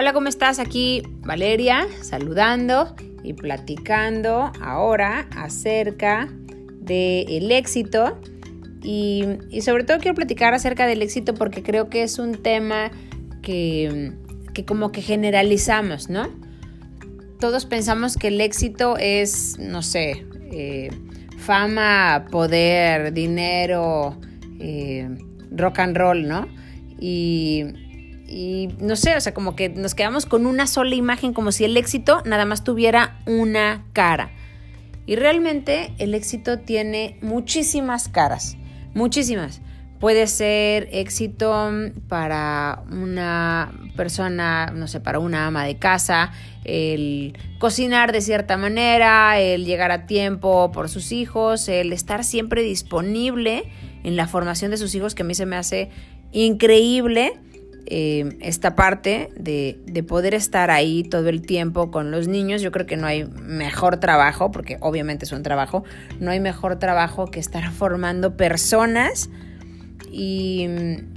Hola, ¿cómo estás? Aquí Valeria saludando y platicando ahora acerca del éxito y, sobre todo quiero platicar acerca del éxito porque creo que es un tema que, como que generalizamos, ¿no? Todos pensamos que el éxito es, no sé, eh, fama, poder, dinero, eh, rock and roll, ¿no? Y, y no sé, o sea, como que nos quedamos con una sola imagen, como si el éxito nada más tuviera una cara. Y realmente el éxito tiene muchísimas caras, muchísimas. Puede ser éxito para una persona, no sé, para una ama de casa, el cocinar de cierta manera, el llegar a tiempo por sus hijos, el estar siempre disponible en la formación de sus hijos, que a mí se me hace increíble eh, esta parte de, de, poder estar ahí todo el tiempo con los niños. Yo creo que no hay mejor trabajo, porque obviamente es un trabajo, no hay mejor trabajo que estar formando personas. Y,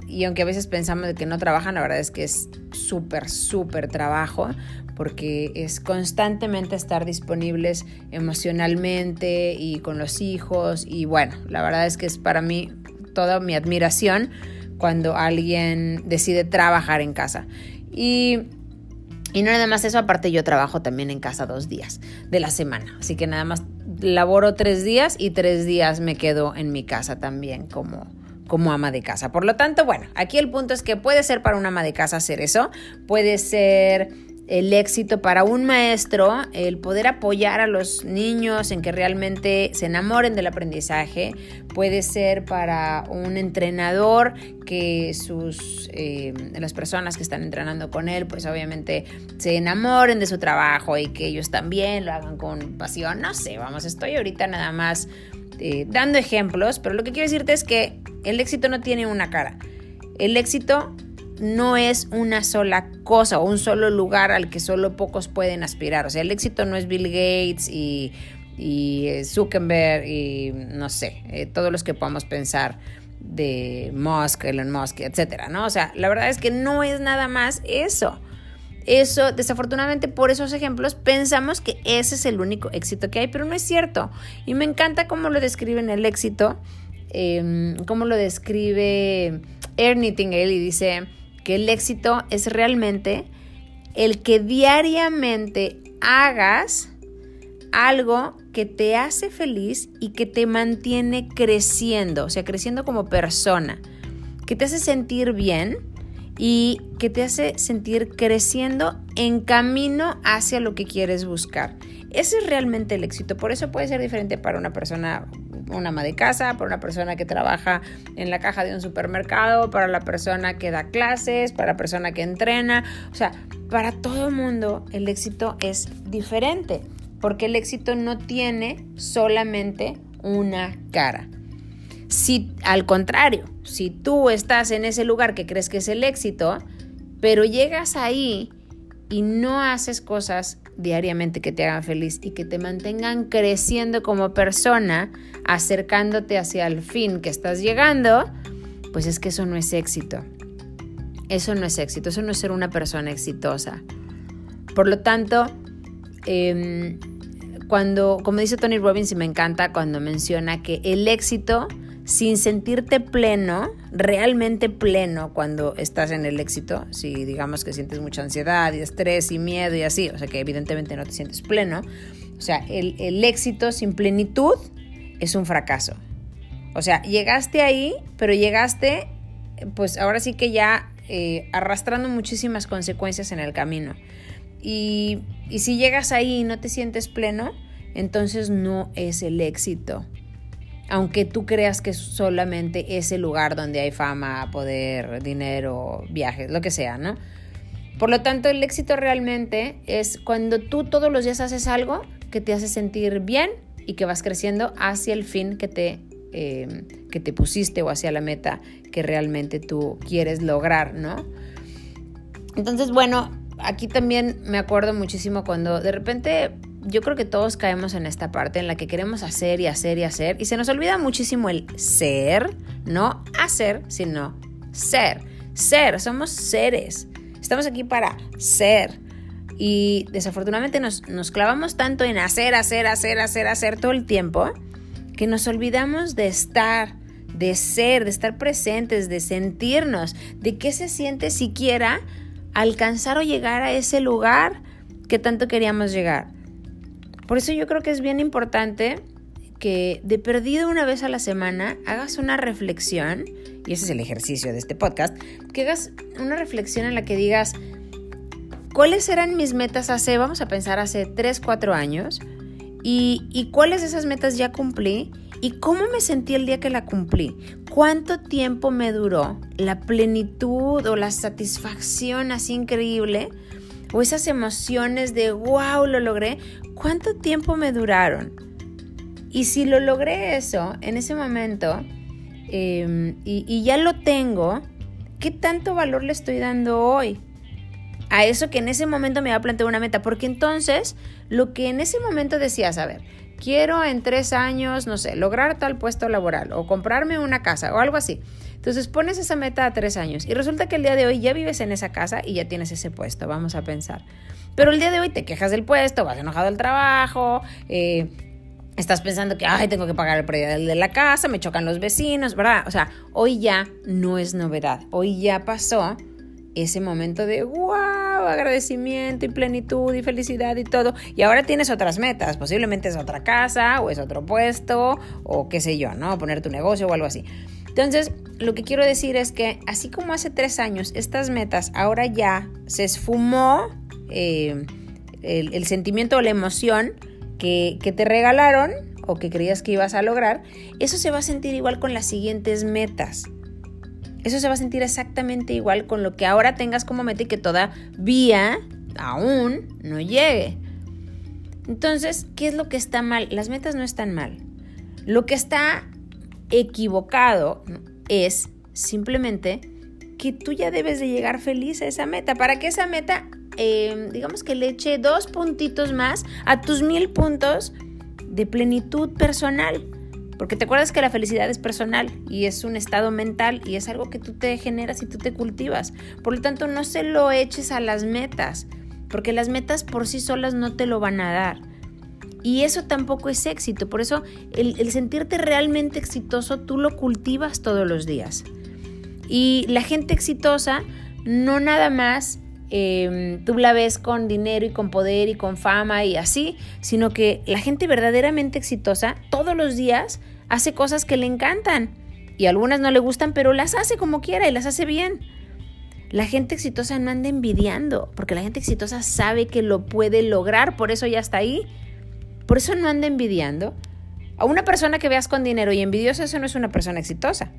y aunque a veces pensamos de que no trabajan, la verdad es que es súper, súper trabajo, porque es constantemente estar disponibles emocionalmente y con los hijos. Y bueno, la verdad es que es para mí toda mi admiración cuando alguien decide trabajar en casa. Y, y no nada más eso, aparte yo trabajo también en casa dos días de la semana. Así que nada más laboro tres días y tres días me quedo en mi casa también como, como ama de casa. Por lo tanto, bueno, aquí el punto es que puede ser para una ama de casa hacer eso, puede ser el éxito para un maestro, el poder apoyar a los niños en que realmente se enamoren del aprendizaje, puede ser para un entrenador que sus eh, las personas que están entrenando con él, pues obviamente se enamoren de su trabajo y que ellos también lo hagan con pasión. No sé, vamos, estoy ahorita nada más eh, dando ejemplos, pero lo que quiero decirte es que el éxito no tiene una cara. El éxito no es una sola cosa o un solo lugar al que solo pocos pueden aspirar. O sea, el éxito no es Bill Gates y, eh, Zuckerberg y no sé, eh, todos los que podamos pensar de Musk, Elon Musk, etcétera, ¿no? O sea, la verdad es que no es nada más eso. Eso, desafortunadamente, por esos ejemplos pensamos que ese es el único éxito que hay, pero no es cierto. Y me encanta cómo lo describen el éxito, em, cómo lo describe Ernie y dice, que el éxito es realmente el que diariamente hagas algo que te hace feliz y que te mantiene creciendo, o sea, creciendo como persona, que te hace sentir bien y que te hace sentir creciendo en camino hacia lo que quieres buscar. Ese es realmente el éxito, por eso puede ser diferente para una persona una ama de casa, para una persona que trabaja en la caja de un supermercado, para la persona que da clases, para la persona que entrena. O sea, para todo el mundo el éxito es diferente, porque el éxito no tiene solamente una cara. Si al contrario, si tú estás en ese lugar que crees que es el éxito, pero llegas ahí y no haces cosas diariamente que te hagan feliz y que te mantengan creciendo como persona, acercándote hacia el fin que estás llegando, pues es que eso no es éxito. Eso no es éxito, eso no es ser una persona exitosa. Por lo tanto, em, cuando, como dice Tony Robbins, y me encanta cuando menciona que el éxito sin sentirte pleno, realmente pleno cuando estás en el éxito, si digamos que sientes mucha ansiedad y estrés y miedo y así, o sea que evidentemente no te sientes pleno, o sea, el, éxito sin plenitud es un fracaso. O sea, llegaste ahí, pero llegaste, pues ahora sí que ya eh, arrastrando muchísimas consecuencias en el camino. Y, y si llegas ahí y no te sientes pleno, entonces no es el éxito aunque tú creas que es solamente ese lugar donde hay fama, poder, dinero, viajes, lo que sea, ¿no? Por lo tanto, el éxito realmente es cuando tú todos los días haces algo que te hace sentir bien y que vas creciendo hacia el fin que te, eh, que te pusiste o hacia la meta que realmente tú quieres lograr, ¿no? Entonces, bueno, aquí también me acuerdo muchísimo cuando de repente yo creo que todos caemos en esta parte en la que queremos hacer y hacer y hacer y se nos olvida muchísimo el ser, no hacer, sino ser. Ser, somos seres. Estamos aquí para ser. Y desafortunadamente nos, nos clavamos tanto en hacer, hacer, hacer, hacer, hacer todo el tiempo que nos olvidamos de estar, de ser, de estar presentes, de sentirnos, de qué se siente siquiera alcanzar o llegar a ese lugar que tanto queríamos llegar. Por eso yo creo que es bien importante que de perdido una vez a la semana hagas una reflexión, y ese es el ejercicio de este podcast, que hagas una reflexión en la que digas, ¿cuáles eran mis metas hace, vamos a pensar, hace 3, 4 años? Y, y cuáles de esas metas ya cumplí y cómo me sentí el día que la cumplí. ¿Cuánto tiempo me duró la plenitud o la satisfacción así increíble? O esas emociones de wow, lo logré. ¿Cuánto tiempo me duraron? Y si lo logré eso en ese momento em, y, ya lo tengo, ¿qué tanto valor le estoy dando hoy? a eso que en ese momento me había planteado una meta, porque entonces lo que en ese momento decías, a ver, quiero en tres años, no sé, lograr tal puesto laboral o comprarme una casa o algo así. Entonces pones esa meta a tres años y resulta que el día de hoy ya vives en esa casa y ya tienes ese puesto, vamos a pensar. Pero el día de hoy te quejas del puesto, vas enojado al trabajo, eh, estás pensando que, ay, tengo que pagar el precio de la casa, me chocan los vecinos, ¿verdad? O sea, hoy ya no es novedad, hoy ya pasó ese momento de wow, agradecimiento y plenitud y felicidad y todo. Y ahora tienes otras metas, posiblemente es otra casa o es otro puesto o qué sé yo, ¿no? Poner tu negocio o algo así. Entonces, lo que quiero decir es que así como hace tres años estas metas ahora ya se esfumó eh, el, sentimiento o la emoción que, que te regalaron o que creías que ibas a lograr, eso se va a sentir igual con las siguientes metas. Eso se va a sentir exactamente igual con lo que ahora tengas como meta y que todavía aún no llegue. Entonces, ¿qué es lo que está mal? Las metas no están mal. Lo que está equivocado es simplemente que tú ya debes de llegar feliz a esa meta. Para que esa meta, em, digamos que le eche dos puntitos más a tus mil puntos de plenitud personal. Porque te acuerdas que la felicidad es personal y es un estado mental y es algo que tú te generas y tú te cultivas. Por lo tanto, no se lo eches a las metas, porque las metas por sí solas no te lo van a dar. Y eso tampoco es éxito. Por eso el, sentirte realmente exitoso tú lo cultivas todos los días. Y la gente exitosa no nada más em, tú la ves con dinero y con poder y con fama y así, sino que la gente verdaderamente exitosa todos los días hace cosas que le encantan y algunas no le gustan, pero las hace como quiera y las hace bien. La gente exitosa no anda envidiando, porque la gente exitosa sabe que lo puede lograr, por eso ya está ahí. Por eso no anda envidiando. A una persona que veas con dinero y envidiosa, eso no es una persona exitosa.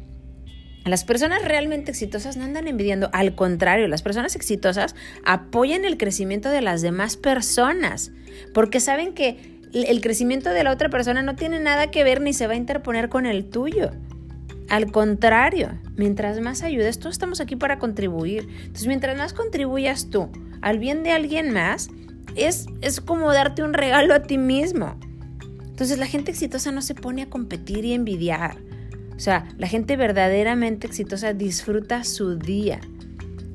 Las personas realmente exitosas no andan envidiando, al contrario, las personas exitosas apoyan el crecimiento de las demás personas, porque saben que el crecimiento de la otra persona no tiene nada que ver ni se va a interponer con el tuyo. Al contrario, mientras más ayudes, todos estamos aquí para contribuir. Entonces, mientras más contribuyas tú al bien de alguien más, es, es como darte un regalo a ti mismo. Entonces, la gente exitosa no se pone a competir y envidiar. O sea, la gente verdaderamente exitosa disfruta su día.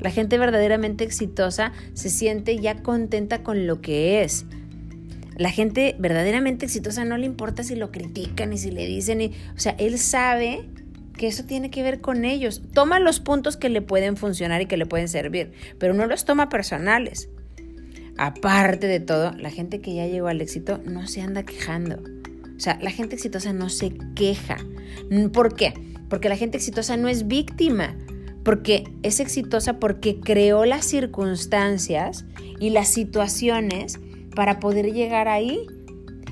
La gente verdaderamente exitosa se siente ya contenta con lo que es la gente verdaderamente exitosa no le importa si lo critican y si le dicen, o sea, él sabe que eso tiene que ver con ellos. Toma los puntos que le pueden funcionar y que le pueden servir, pero no los toma personales. Aparte de todo, la gente que ya llegó al éxito no se anda quejando. O sea, la gente exitosa no se queja. ¿Por qué? Porque la gente exitosa no es víctima, porque es exitosa porque creó las circunstancias y las situaciones para poder llegar ahí.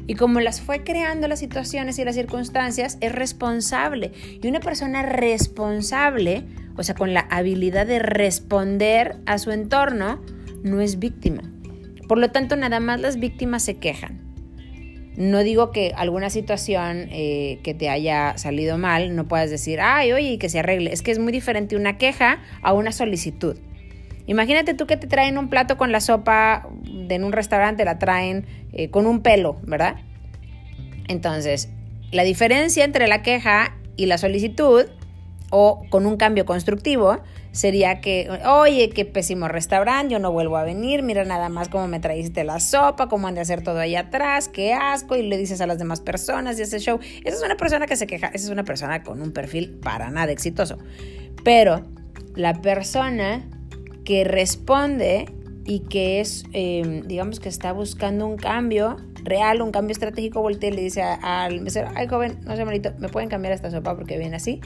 Y como las fue creando las situaciones y las circunstancias, es responsable. Y una persona responsable, o sea, con la habilidad de responder a su entorno, no es víctima. Por lo tanto, nada más las víctimas se quejan. No digo que alguna situación eh, que te haya salido mal no puedas decir, ay, oye, que se arregle. Es que es muy diferente una queja a una solicitud. Imagínate tú que te traen un plato con la sopa en un restaurante, la traen eh, con un pelo, ¿verdad? Entonces, la diferencia entre la queja y la solicitud o con un cambio constructivo, sería que, oye, qué pésimo restaurante, yo no vuelvo a venir, mira nada más cómo me traíste la sopa, cómo han de hacer todo ahí atrás, qué asco, y le dices a las demás personas y ese show. Esa es una persona que se queja, esa es una persona con un perfil para nada exitoso. Pero la persona que responde y que es, em, digamos que está buscando un cambio real, un cambio estratégico, voltea y le dice al mesero, ay joven, no sé, malito, ¿me pueden cambiar esta sopa porque viene así?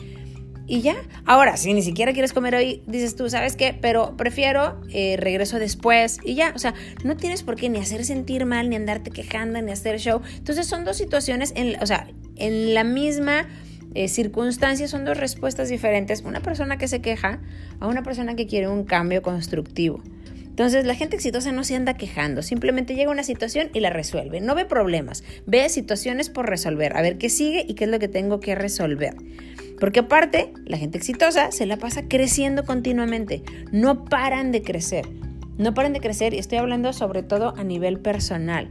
Y ya. Ahora, si ni siquiera quieres comer hoy, dices tú, ¿sabes qué? Pero prefiero, eh, regreso después y ya. O sea, no tienes por qué ni hacer sentir mal, ni andarte quejando, ni hacer show. Entonces son dos situaciones, en, o sea, en la misma eh, circunstancia son dos respuestas diferentes. Una persona que se queja a una persona que quiere un cambio constructivo. Entonces la gente exitosa no se anda quejando, simplemente llega a una situación y la resuelve. No ve problemas, ve situaciones por resolver, a ver qué sigue y qué es lo que tengo que resolver. Porque aparte, la gente exitosa se la pasa creciendo continuamente. No paran de crecer. No paran de crecer y estoy hablando sobre todo a nivel personal,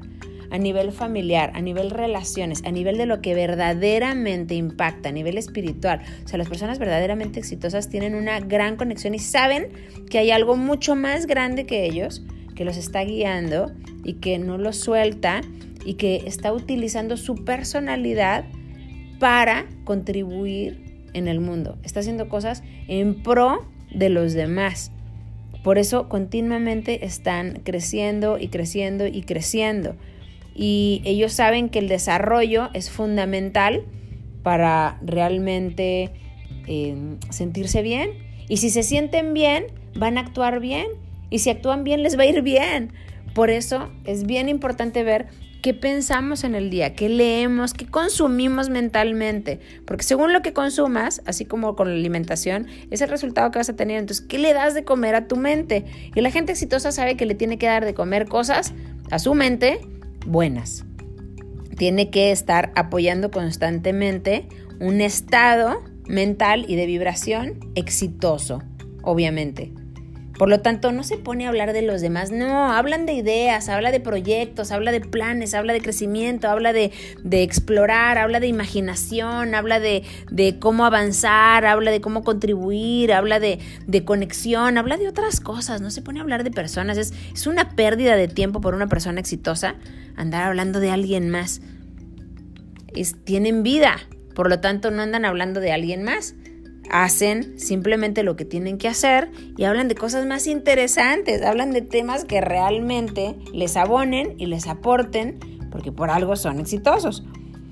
a nivel familiar, a nivel relaciones, a nivel de lo que verdaderamente impacta, a nivel espiritual. O sea, las personas verdaderamente exitosas tienen una gran conexión y saben que hay algo mucho más grande que ellos, que los está guiando y que no los suelta y que está utilizando su personalidad para contribuir en el mundo, está haciendo cosas en pro de los demás. Por eso continuamente están creciendo y creciendo y creciendo. Y ellos saben que el desarrollo es fundamental para realmente eh, sentirse bien. Y si se sienten bien, van a actuar bien. Y si actúan bien, les va a ir bien. Por eso es bien importante ver qué pensamos en el día, qué leemos, qué consumimos mentalmente. Porque según lo que consumas, así como con la alimentación, es el resultado que vas a tener. Entonces, ¿qué le das de comer a tu mente? Y la gente exitosa sabe que le tiene que dar de comer cosas a su mente buenas. Tiene que estar apoyando constantemente un estado mental y de vibración exitoso, obviamente. Por lo tanto, no se pone a hablar de los demás, no, hablan de ideas, habla de proyectos, habla de planes, habla de crecimiento, habla de, explorar, habla de imaginación, habla de, cómo avanzar, habla de cómo contribuir, habla de, conexión, habla de otras cosas, no se pone a hablar de personas, es, es una pérdida de tiempo por una persona exitosa andar hablando de alguien más. Es, tienen vida, por lo tanto no andan hablando de alguien más hacen simplemente lo que tienen que hacer y hablan de cosas más interesantes, hablan de temas que realmente les abonen y les aporten, porque por algo son exitosos.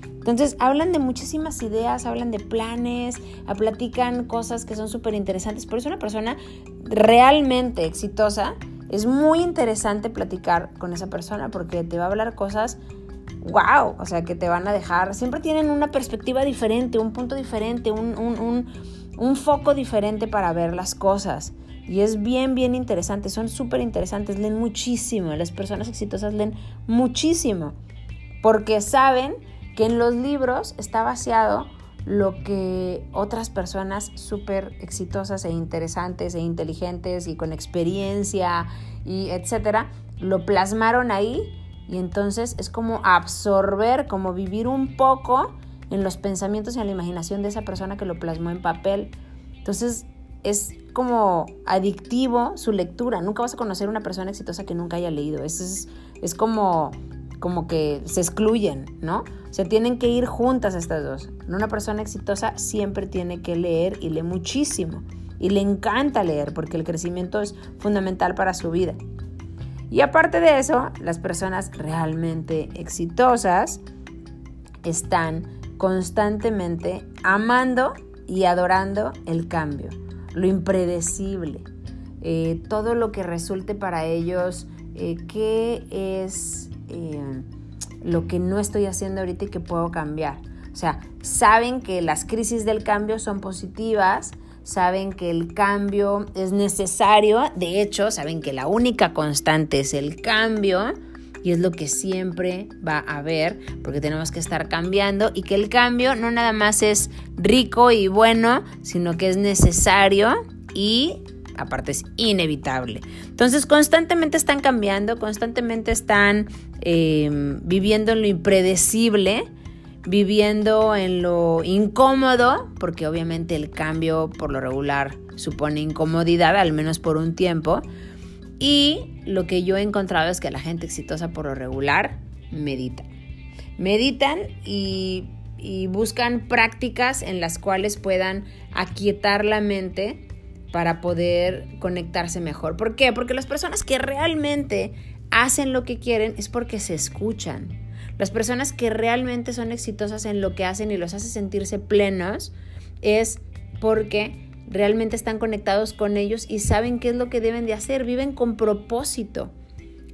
Entonces hablan de muchísimas ideas, hablan de planes, platican cosas que son súper interesantes. Por eso una persona realmente exitosa es muy interesante platicar con esa persona porque te va a hablar cosas wow, o sea, que te van a dejar, siempre tienen una perspectiva diferente, un punto diferente, un, un, un foco diferente para ver las cosas. Y es bien, bien interesante, son súper interesantes, leen muchísimo, las personas exitosas leen muchísimo, porque saben que en los libros está vaciado lo que otras personas súper exitosas e interesantes e inteligentes y con experiencia y etcétera, lo plasmaron ahí y entonces es como absorber, como vivir un poco en los pensamientos y en la imaginación de esa persona que lo plasmó en papel. Entonces es como adictivo su lectura. Nunca vas a conocer una persona exitosa que nunca haya leído. Es, es, como, como que se excluyen, ¿no? O sea, tienen que ir juntas estas dos. Una persona exitosa siempre tiene que leer y lee muchísimo. Y le encanta leer porque el crecimiento es fundamental para su vida. Y aparte de eso, las personas realmente exitosas están constantemente amando y adorando el cambio, lo impredecible, eh, todo lo que resulte para ellos, eh, qué es eh, lo que no estoy haciendo ahorita y que puedo cambiar. O sea, saben que las crisis del cambio son positivas, saben que el cambio es necesario, de hecho, saben que la única constante es el cambio y es lo que siempre va a haber porque tenemos que estar cambiando y que el cambio no nada más es rico y bueno, sino que es necesario y aparte es inevitable. Entonces constantemente están cambiando, constantemente están em, viviendo en lo impredecible, viviendo en lo incómodo, porque obviamente el cambio por lo regular supone incomodidad, al menos por un tiempo. Y lo que yo he encontrado es que la gente exitosa por lo regular medita. Meditan y, buscan prácticas en las cuales puedan aquietar la mente para poder conectarse mejor. ¿Por qué? Porque las personas que realmente hacen lo que quieren es porque se escuchan. Las personas que realmente son exitosas en lo que hacen y los hace sentirse plenos es porque realmente están conectados con ellos y saben qué es lo que deben de hacer, viven con propósito.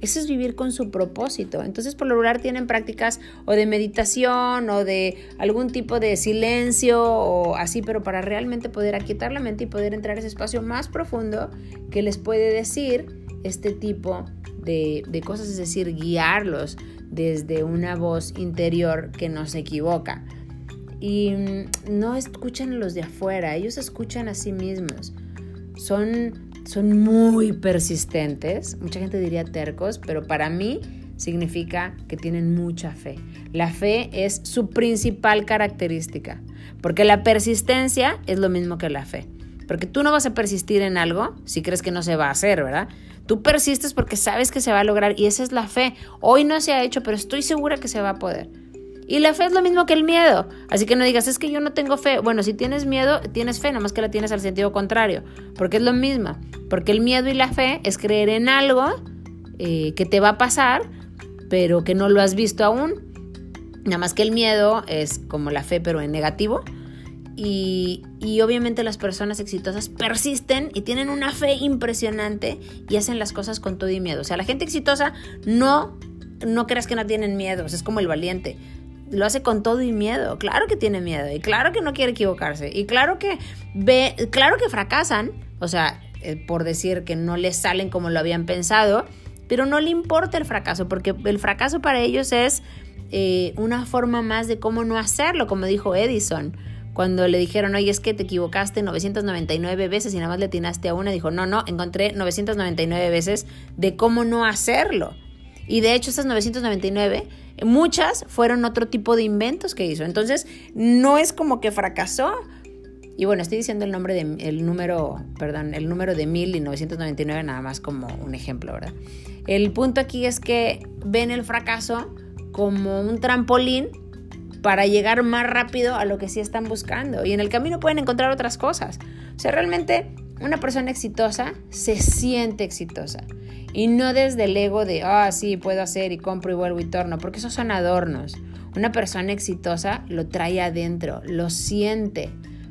Eso es vivir con su propósito. Entonces, por lo regular tienen prácticas o de meditación o de algún tipo de silencio o así, pero para realmente poder aquietar la mente y poder entrar a ese espacio más profundo que les puede decir este tipo de, de cosas, es decir, guiarlos desde una voz interior que no se equivoca. Y mm, no escuchan a los de afuera, ellos escuchan a sí mismos. Son son muy persistentes, mucha gente diría tercos, pero para mí significa que tienen mucha fe. La fe es su principal característica, porque la persistencia es lo mismo que la fe. Porque tú no vas a persistir en algo si crees que no se va a hacer, ¿verdad? Tú persistes porque sabes que se va a lograr y esa es la fe. Hoy no se ha hecho, pero estoy segura que se va a poder. Y la fe es lo mismo que el miedo. Así que no digas, es que yo no tengo fe. Bueno, si tienes miedo, tienes fe, nomás que la tienes al sentido contrario. Porque es lo mismo. Porque el miedo y la fe es creer en algo eh, que te va a pasar, pero que no lo has visto aún. Nada más que el miedo es como la fe, pero en negativo. Y, y, obviamente las personas exitosas persisten y tienen una fe impresionante y hacen las cosas con todo y miedo. O sea, la gente exitosa no, no creas que no tienen miedos, es como el valiente lo hace con todo y miedo. Claro que tiene miedo y claro que no quiere equivocarse y claro que ve, claro que fracasan, o sea, eh, por decir que no les salen como lo habían pensado, pero no le importa el fracaso porque el fracaso para ellos es eh, una forma más de cómo no hacerlo, como dijo Edison. Cuando le dijeron, oye, es que te equivocaste 999 veces y nada más le atinaste a una, dijo, no, no, encontré 999 veces de cómo no hacerlo. Y de hecho, esas 999 Muchas fueron otro tipo de inventos que hizo. Entonces, no es como que fracasó. Y bueno, estoy diciendo el nombre de el número, perdón, el número de 1999 nada más como un ejemplo, ¿verdad? El punto aquí es que ven el fracaso como un trampolín para llegar más rápido a lo que sí están buscando. Y en el camino pueden encontrar otras cosas. O sea, realmente una persona exitosa se siente exitosa. Y no desde el ego de, ah, sí, puedo hacer y compro y vuelvo y torno, porque esos son adornos. Una persona exitosa lo trae adentro, lo siente,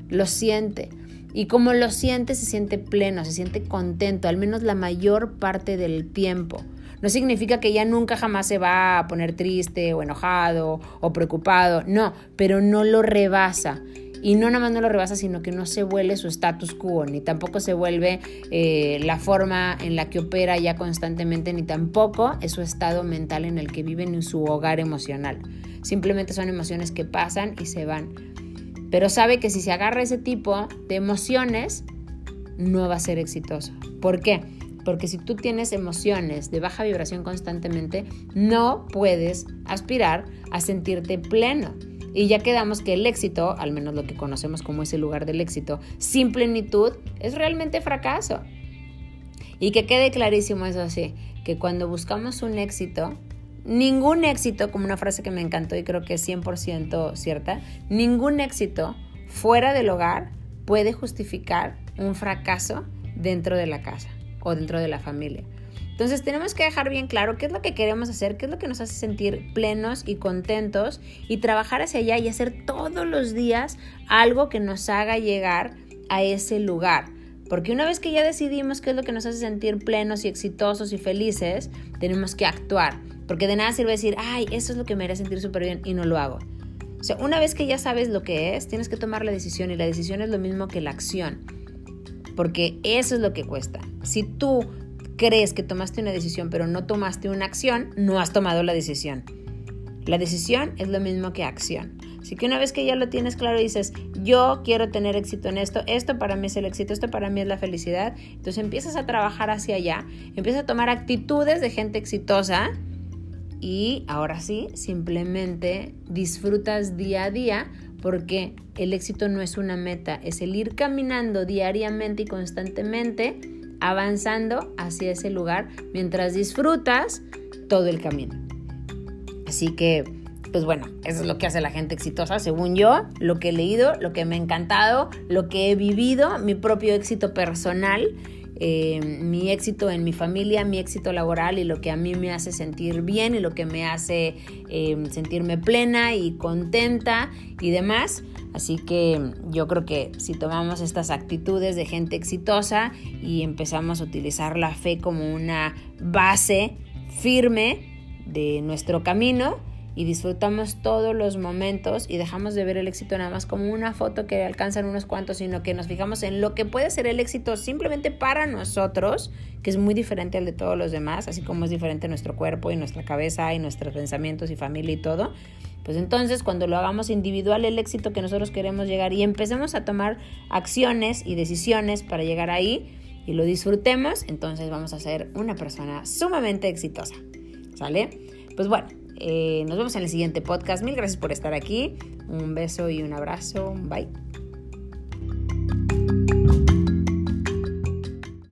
lo siente. Y como lo siente, se siente pleno, se siente contento, al menos la mayor parte del tiempo. No significa que ya nunca jamás se va a poner triste o enojado o preocupado, no, pero no lo rebasa. Y no nada más no lo rebasa, sino que no se vuelve su status quo, ni tampoco se vuelve eh, la forma en la que opera ya constantemente, ni tampoco es su estado mental en el que viven en su hogar emocional. Simplemente son emociones que pasan y se van. Pero sabe que si se agarra ese tipo de emociones, no va a ser exitoso. ¿Por qué? Porque si tú tienes emociones de baja vibración constantemente, no puedes aspirar a sentirte pleno. Y ya quedamos que el éxito, al menos lo que conocemos como ese lugar del éxito, sin plenitud, es realmente fracaso. Y que quede clarísimo eso así, que cuando buscamos un éxito, ningún éxito, como una frase que me encantó y creo que es 100% cierta, ningún éxito fuera del hogar puede justificar un fracaso dentro de la casa o dentro de la familia. Entonces tenemos que dejar bien claro qué es lo que queremos hacer, qué es lo que nos hace sentir plenos y contentos y trabajar hacia allá y hacer todos los días algo que nos haga llegar a ese lugar. Porque una vez que ya decidimos qué es lo que nos hace sentir plenos y exitosos y felices, tenemos que actuar. Porque de nada sirve decir, ay, eso es lo que me haría sentir súper bien y no lo hago. O sea, una vez que ya sabes lo que es, tienes que tomar la decisión y la decisión es lo mismo que la acción. Porque eso es lo que cuesta. Si tú crees que tomaste una decisión pero no tomaste una acción, no has tomado la decisión. La decisión es lo mismo que acción. Así que una vez que ya lo tienes claro dices, yo quiero tener éxito en esto, esto para mí es el éxito, esto para mí es la felicidad, entonces empiezas a trabajar hacia allá, empiezas a tomar actitudes de gente exitosa y ahora sí, simplemente disfrutas día a día porque el éxito no es una meta, es el ir caminando diariamente y constantemente avanzando hacia ese lugar mientras disfrutas todo el camino. Así que, pues bueno, eso es lo que hace la gente exitosa, según yo, lo que he leído, lo que me ha encantado, lo que he vivido, mi propio éxito personal eh, mi éxito en mi familia, mi éxito laboral y lo que a mí me hace sentir bien y lo que me hace eh, sentirme plena y contenta y demás. Así que yo creo que si tomamos estas actitudes de gente exitosa y empezamos a utilizar la fe como una base firme de nuestro camino, y disfrutamos todos los momentos y dejamos de ver el éxito nada más como una foto que alcanzan unos cuantos, sino que nos fijamos en lo que puede ser el éxito simplemente para nosotros, que es muy diferente al de todos los demás, así como es diferente nuestro cuerpo y nuestra cabeza y nuestros pensamientos y familia y todo. Pues entonces cuando lo hagamos individual el éxito que nosotros queremos llegar y empecemos a tomar acciones y decisiones para llegar ahí y lo disfrutemos, entonces vamos a ser una persona sumamente exitosa. ¿Sale? Pues bueno, eh, nos vemos en el siguiente podcast. Mil gracias por estar aquí. Un beso y un abrazo. Bye.